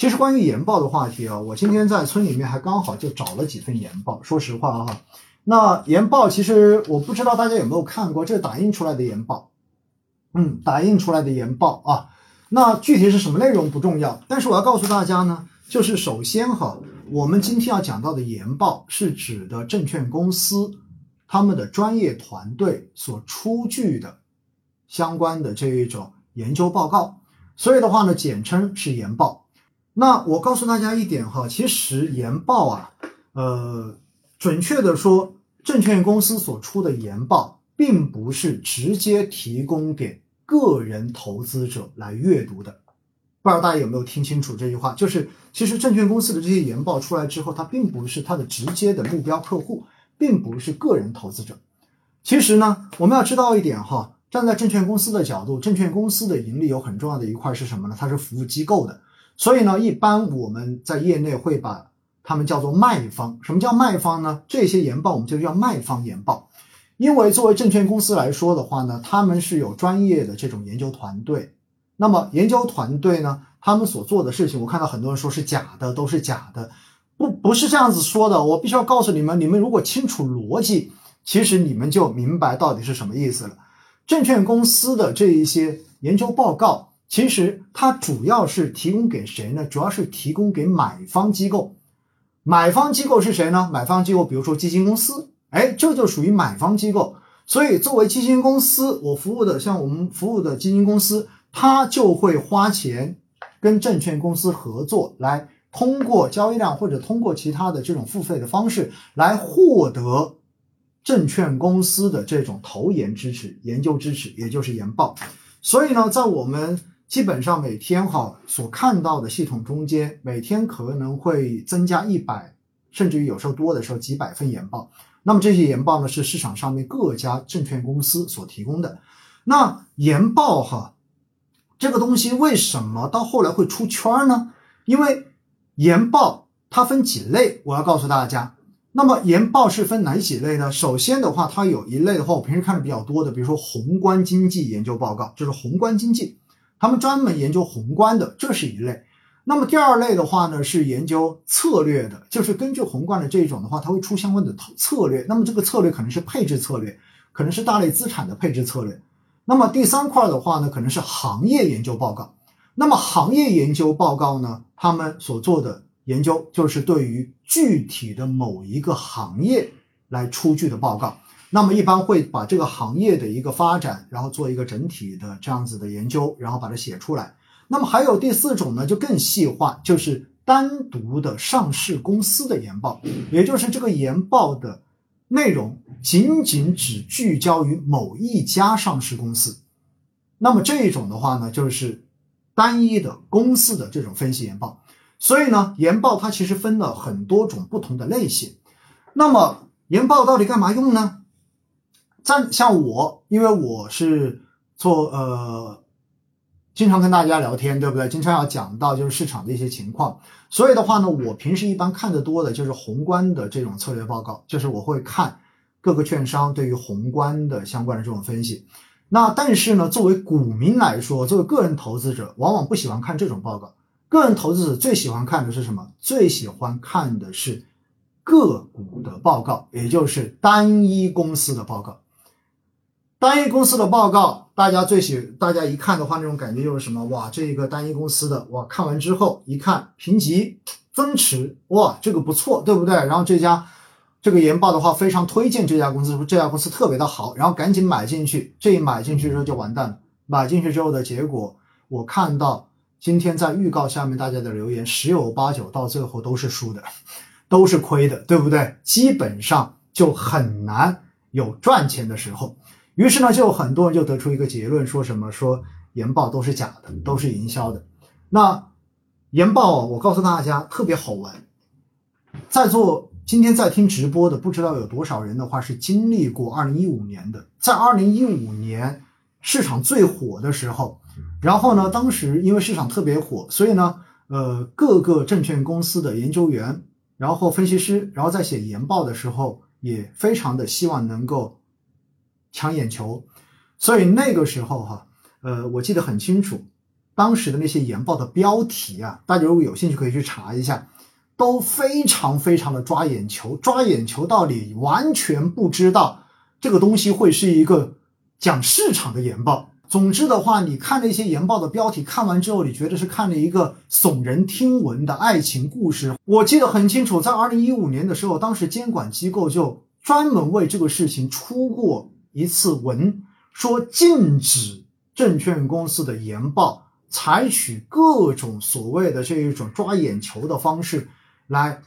其实关于研报的话题啊，我今天在村里面还刚好就找了几份研报。说实话哈，那研报其实我不知道大家有没有看过，这是打印出来的研报，嗯，打印出来的研报啊。那具体是什么内容不重要，但是我要告诉大家呢，就是首先哈，我们今天要讲到的研报是指的证券公司他们的专业团队所出具的相关的这一种研究报告，所以的话呢，简称是研报。那我告诉大家一点哈，其实研报啊，呃，准确的说，证券公司所出的研报，并不是直接提供给个人投资者来阅读的。不知道大家有没有听清楚这句话？就是其实证券公司的这些研报出来之后，它并不是它的直接的目标客户，并不是个人投资者。其实呢，我们要知道一点哈，站在证券公司的角度，证券公司的盈利有很重要的一块是什么呢？它是服务机构的。所以呢，一般我们在业内会把他们叫做卖方。什么叫卖方呢？这些研报我们就叫卖方研报。因为作为证券公司来说的话呢，他们是有专业的这种研究团队。那么研究团队呢，他们所做的事情，我看到很多人说是假的，都是假的。不，不是这样子说的。我必须要告诉你们，你们如果清楚逻辑，其实你们就明白到底是什么意思了。证券公司的这一些研究报告。其实它主要是提供给谁呢？主要是提供给买方机构。买方机构是谁呢？买方机构，比如说基金公司，哎，这就属于买方机构。所以作为基金公司，我服务的像我们服务的基金公司，它就会花钱跟证券公司合作，来通过交易量或者通过其他的这种付费的方式来获得证券公司的这种投研支持、研究支持，也就是研报。所以呢，在我们基本上每天哈所看到的系统中间，每天可能会增加一百，甚至于有时候多的时候几百份研报。那么这些研报呢，是市场上面各家证券公司所提供的。那研报哈这个东西为什么到后来会出圈呢？因为研报它分几类，我要告诉大家。那么研报是分哪几类呢？首先的话，它有一类的话，我平时看的比较多的，比如说宏观经济研究报告，就是宏观经济。他们专门研究宏观的，这是一类。那么第二类的话呢，是研究策略的，就是根据宏观的这一种的话，它会出相关的策略。那么这个策略可能是配置策略，可能是大类资产的配置策略。那么第三块的话呢，可能是行业研究报告。那么行业研究报告呢，他们所做的研究就是对于具体的某一个行业来出具的报告。那么一般会把这个行业的一个发展，然后做一个整体的这样子的研究，然后把它写出来。那么还有第四种呢，就更细化，就是单独的上市公司的研报，也就是这个研报的内容仅仅只聚焦于某一家上市公司。那么这一种的话呢，就是单一的公司的这种分析研报。所以呢，研报它其实分了很多种不同的类型。那么研报到底干嘛用呢？像像我，因为我是做呃，经常跟大家聊天，对不对？经常要讲到就是市场的一些情况，所以的话呢，我平时一般看的多的就是宏观的这种策略报告，就是我会看各个券商对于宏观的相关的这种分析。那但是呢，作为股民来说，作为个人投资者，往往不喜欢看这种报告。个人投资者最喜欢看的是什么？最喜欢看的是个股的报告，也就是单一公司的报告。单一公司的报告，大家最喜，大家一看的话，那种感觉就是什么？哇，这一个单一公司的，哇，看完之后一看评级增持，哇，这个不错，对不对？然后这家这个研报的话，非常推荐这家公司，说这家公司特别的好，然后赶紧买进去。这一买进去之后就完蛋了，买进去之后的结果，我看到今天在预告下面大家的留言，十有八九到最后都是输的，都是亏的，对不对？基本上就很难有赚钱的时候。于是呢，就很多人就得出一个结论，说什么说研报都是假的，都是营销的。那研报，我告诉大家特别好玩。在座今天在听直播的，不知道有多少人的话是经历过二零一五年的。在二零一五年市场最火的时候，然后呢，当时因为市场特别火，所以呢，呃，各个证券公司的研究员，然后分析师，然后在写研报的时候，也非常的希望能够。抢眼球，所以那个时候哈，呃，我记得很清楚，当时的那些研报的标题啊，大家如果有兴趣可以去查一下，都非常非常的抓眼球，抓眼球到你完全不知道这个东西会是一个讲市场的研报。总之的话，你看那些研报的标题，看完之后，你觉得是看了一个耸人听闻的爱情故事。我记得很清楚，在二零一五年的时候，当时监管机构就专门为这个事情出过一次文，说禁止证券公司的研报采取各种所谓的这一种抓眼球的方式来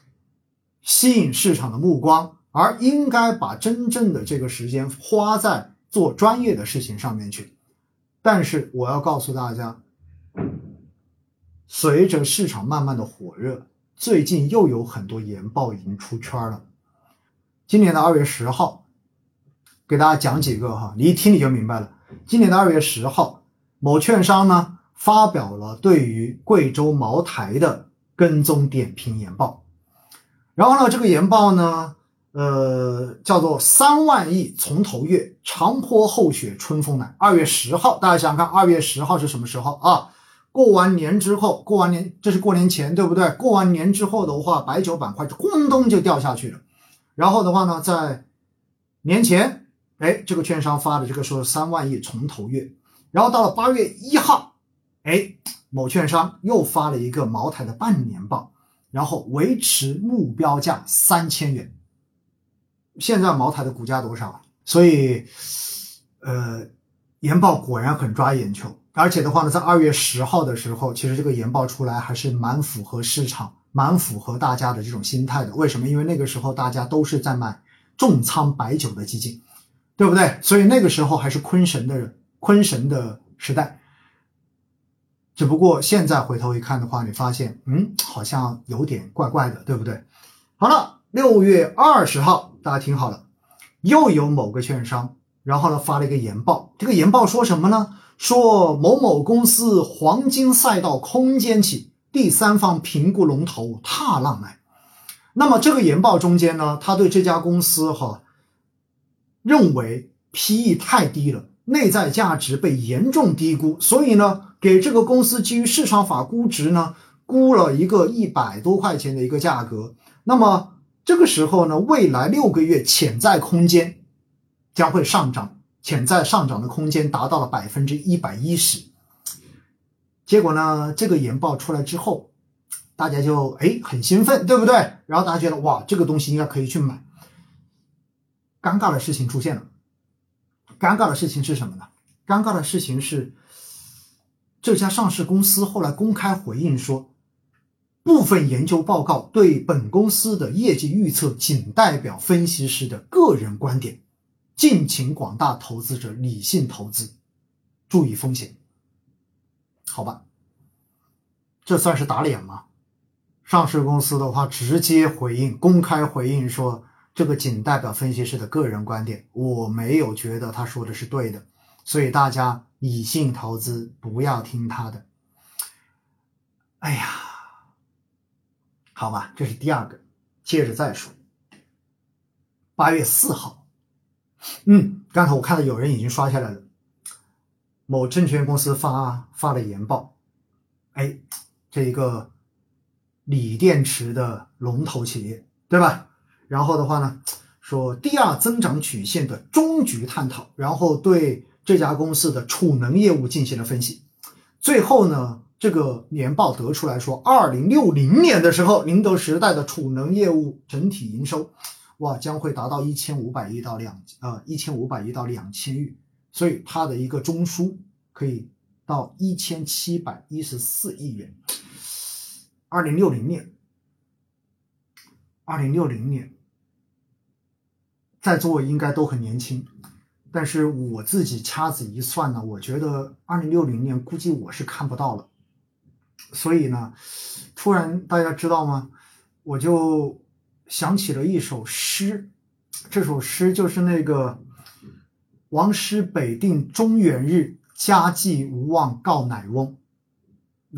吸引市场的目光，而应该把真正的这个时间花在做专业的事情上面去。但是我要告诉大家，随着市场慢慢的火热，最近又有很多研报已经出圈了。今年的二月十号，给大家讲几个哈，你一听你就明白了。今年的二月十号，某券商呢发表了对于贵州茅台的跟踪点评研报，然后呢，这个研报呢。呃，叫做三万亿从头越，长坡厚雪春风来。二月十号，大家想想看，二月十号是什么时候啊？过完年之后，过完年这是过年前，对不对？过完年之后的话，白酒板块就咣咚就掉下去了。然后的话呢，在年前，哎，这个券商发的这个说三万亿从头越，然后到了八月一号，哎，某券商又发了一个茅台的半年报，然后维持目标价三千元。现在茅台的股价多少？所以，呃，研报果然很抓眼球。而且的话呢，在二月十号的时候，其实这个研报出来还是蛮符合市场、蛮符合大家的这种心态的。为什么？因为那个时候大家都是在买重仓白酒的基金，对不对？所以那个时候还是坤神的坤神的时代。只不过现在回头一看的话，你发现，嗯，好像有点怪怪的，对不对？好了，六月二十号。大家听好了，又有某个券商，然后呢发了一个研报。这个研报说什么呢？说某某公司黄金赛道空间起，第三方评估龙头踏浪来。那么这个研报中间呢，他对这家公司哈认为 PE 太低了，内在价值被严重低估，所以呢给这个公司基于市场法估值呢估了一个一百多块钱的一个价格。那么这个时候呢，未来六个月潜在空间将会上涨，潜在上涨的空间达到了百分之一百一十。结果呢，这个研报出来之后，大家就哎很兴奋，对不对？然后大家觉得哇，这个东西应该可以去买。尴尬的事情出现了，尴尬的事情是什么呢？尴尬的事情是这家上市公司后来公开回应说。部分研究报告对本公司的业绩预测仅代表分析师的个人观点，敬请广大投资者理性投资，注意风险。好吧，这算是打脸吗？上市公司的话直接回应，公开回应说这个仅代表分析师的个人观点，我没有觉得他说的是对的，所以大家理性投资，不要听他的。哎呀。好吧，这是第二个，接着再说。八月四号，嗯，刚才我看到有人已经刷下来了。某证券公司发发了研报，哎，这一个锂电池的龙头企业，对吧？然后的话呢，说第二增长曲线的终局探讨，然后对这家公司的储能业务进行了分析，最后呢。这个年报得出来说，二零六零年的时候，宁德时代的储能业务整体营收，哇，将会达到一千五百亿到两呃一千五百亿到两千亿，所以它的一个中枢可以到一千七百一十四亿元。二零六零年，二零六零年，在座应该都很年轻，但是我自己掐指一算呢，我觉得二零六零年估计我是看不到了。所以呢，突然大家知道吗？我就想起了一首诗，这首诗就是那个“王师北定中原日，家祭无忘告乃翁”。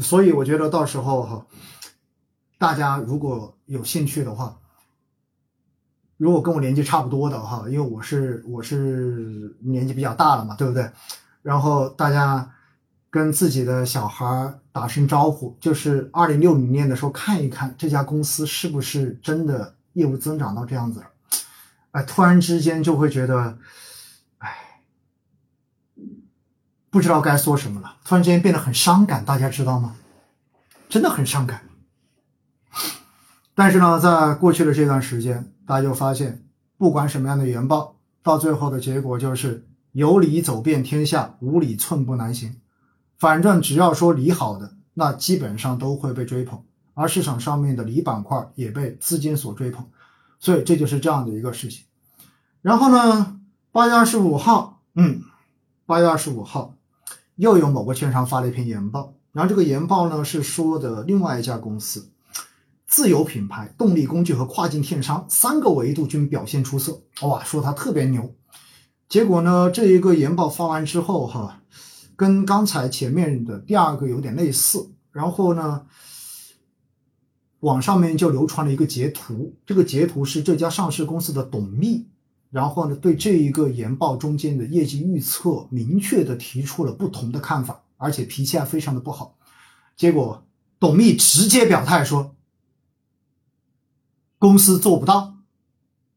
所以我觉得到时候哈，大家如果有兴趣的话，如果跟我年纪差不多的哈，因为我是我是年纪比较大了嘛，对不对？然后大家。跟自己的小孩打声招呼，就是二零六零年的时候看一看这家公司是不是真的业务增长到这样子了，哎，突然之间就会觉得，哎，不知道该说什么了，突然之间变得很伤感，大家知道吗？真的很伤感。但是呢，在过去的这段时间，大家就发现，不管什么样的研报，到最后的结果就是有理走遍天下，无理寸步难行。反正只要说理好的，那基本上都会被追捧，而市场上面的理板块也被资金所追捧，所以这就是这样的一个事情。然后呢，八月二十五号，嗯，八月二十五号，又有某个券商发了一篇研报，然后这个研报呢是说的另外一家公司，自有品牌、动力工具和跨境电商三个维度均表现出色，哇，说它特别牛。结果呢，这一个研报发完之后，哈。跟刚才前面的第二个有点类似，然后呢，网上面就流传了一个截图，这个截图是这家上市公司的董秘，然后呢，对这一个研报中间的业绩预测明确的提出了不同的看法，而且脾气还非常的不好。结果董秘直接表态说，公司做不到，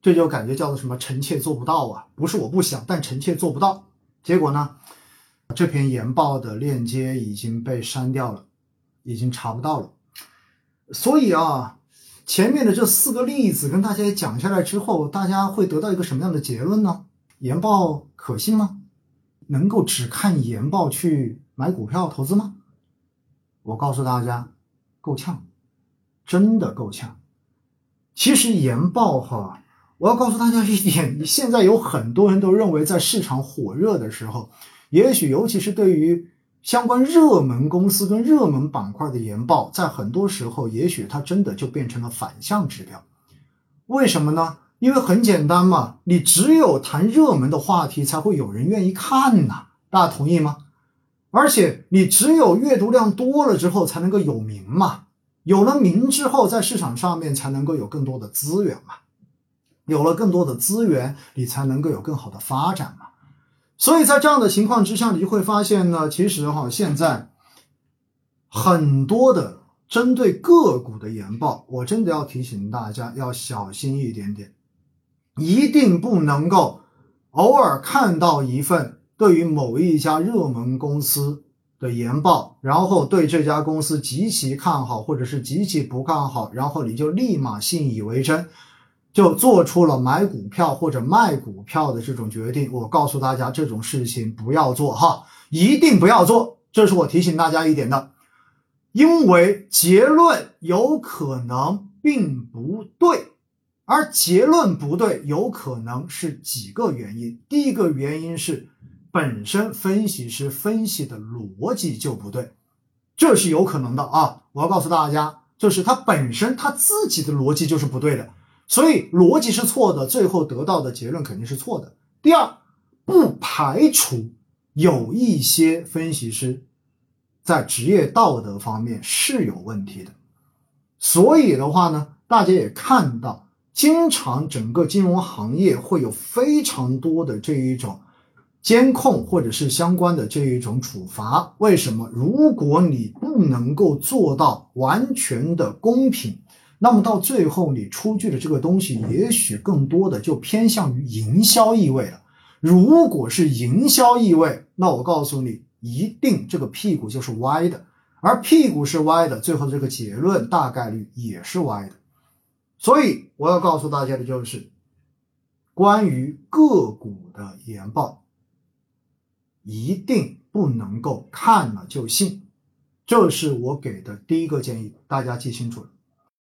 这就感觉叫做什么臣妾做不到啊，不是我不想，但臣妾做不到。结果呢？这篇研报的链接已经被删掉了，已经查不到了。所以啊，前面的这四个例子跟大家讲下来之后，大家会得到一个什么样的结论呢？研报可信吗？能够只看研报去买股票投资吗？我告诉大家，够呛，真的够呛。其实研报哈，我要告诉大家一点：现在有很多人都认为，在市场火热的时候。也许，尤其是对于相关热门公司跟热门板块的研报，在很多时候，也许它真的就变成了反向指标。为什么呢？因为很简单嘛，你只有谈热门的话题，才会有人愿意看呐。大家同意吗？而且，你只有阅读量多了之后，才能够有名嘛。有了名之后，在市场上面才能够有更多的资源嘛。有了更多的资源，你才能够有更好的发展嘛。所以在这样的情况之下，你就会发现呢，其实哈，现在很多的针对个股的研报，我真的要提醒大家要小心一点点，一定不能够偶尔看到一份对于某一家热门公司的研报，然后对这家公司极其看好，或者是极其不看好，然后你就立马信以为真。就做出了买股票或者卖股票的这种决定，我告诉大家这种事情不要做哈，一定不要做，这是我提醒大家一点的，因为结论有可能并不对，而结论不对有可能是几个原因，第一个原因是本身分析师分析的逻辑就不对，这是有可能的啊，我要告诉大家，就是他本身他自己的逻辑就是不对的。所以逻辑是错的，最后得到的结论肯定是错的。第二，不排除有一些分析师在职业道德方面是有问题的。所以的话呢，大家也看到，经常整个金融行业会有非常多的这一种监控或者是相关的这一种处罚。为什么？如果你不能够做到完全的公平。那么到最后，你出具的这个东西，也许更多的就偏向于营销意味了。如果是营销意味，那我告诉你，一定这个屁股就是歪的，而屁股是歪的，最后这个结论大概率也是歪的。所以我要告诉大家的就是，关于个股的研报，一定不能够看了就信，这是我给的第一个建议，大家记清楚了。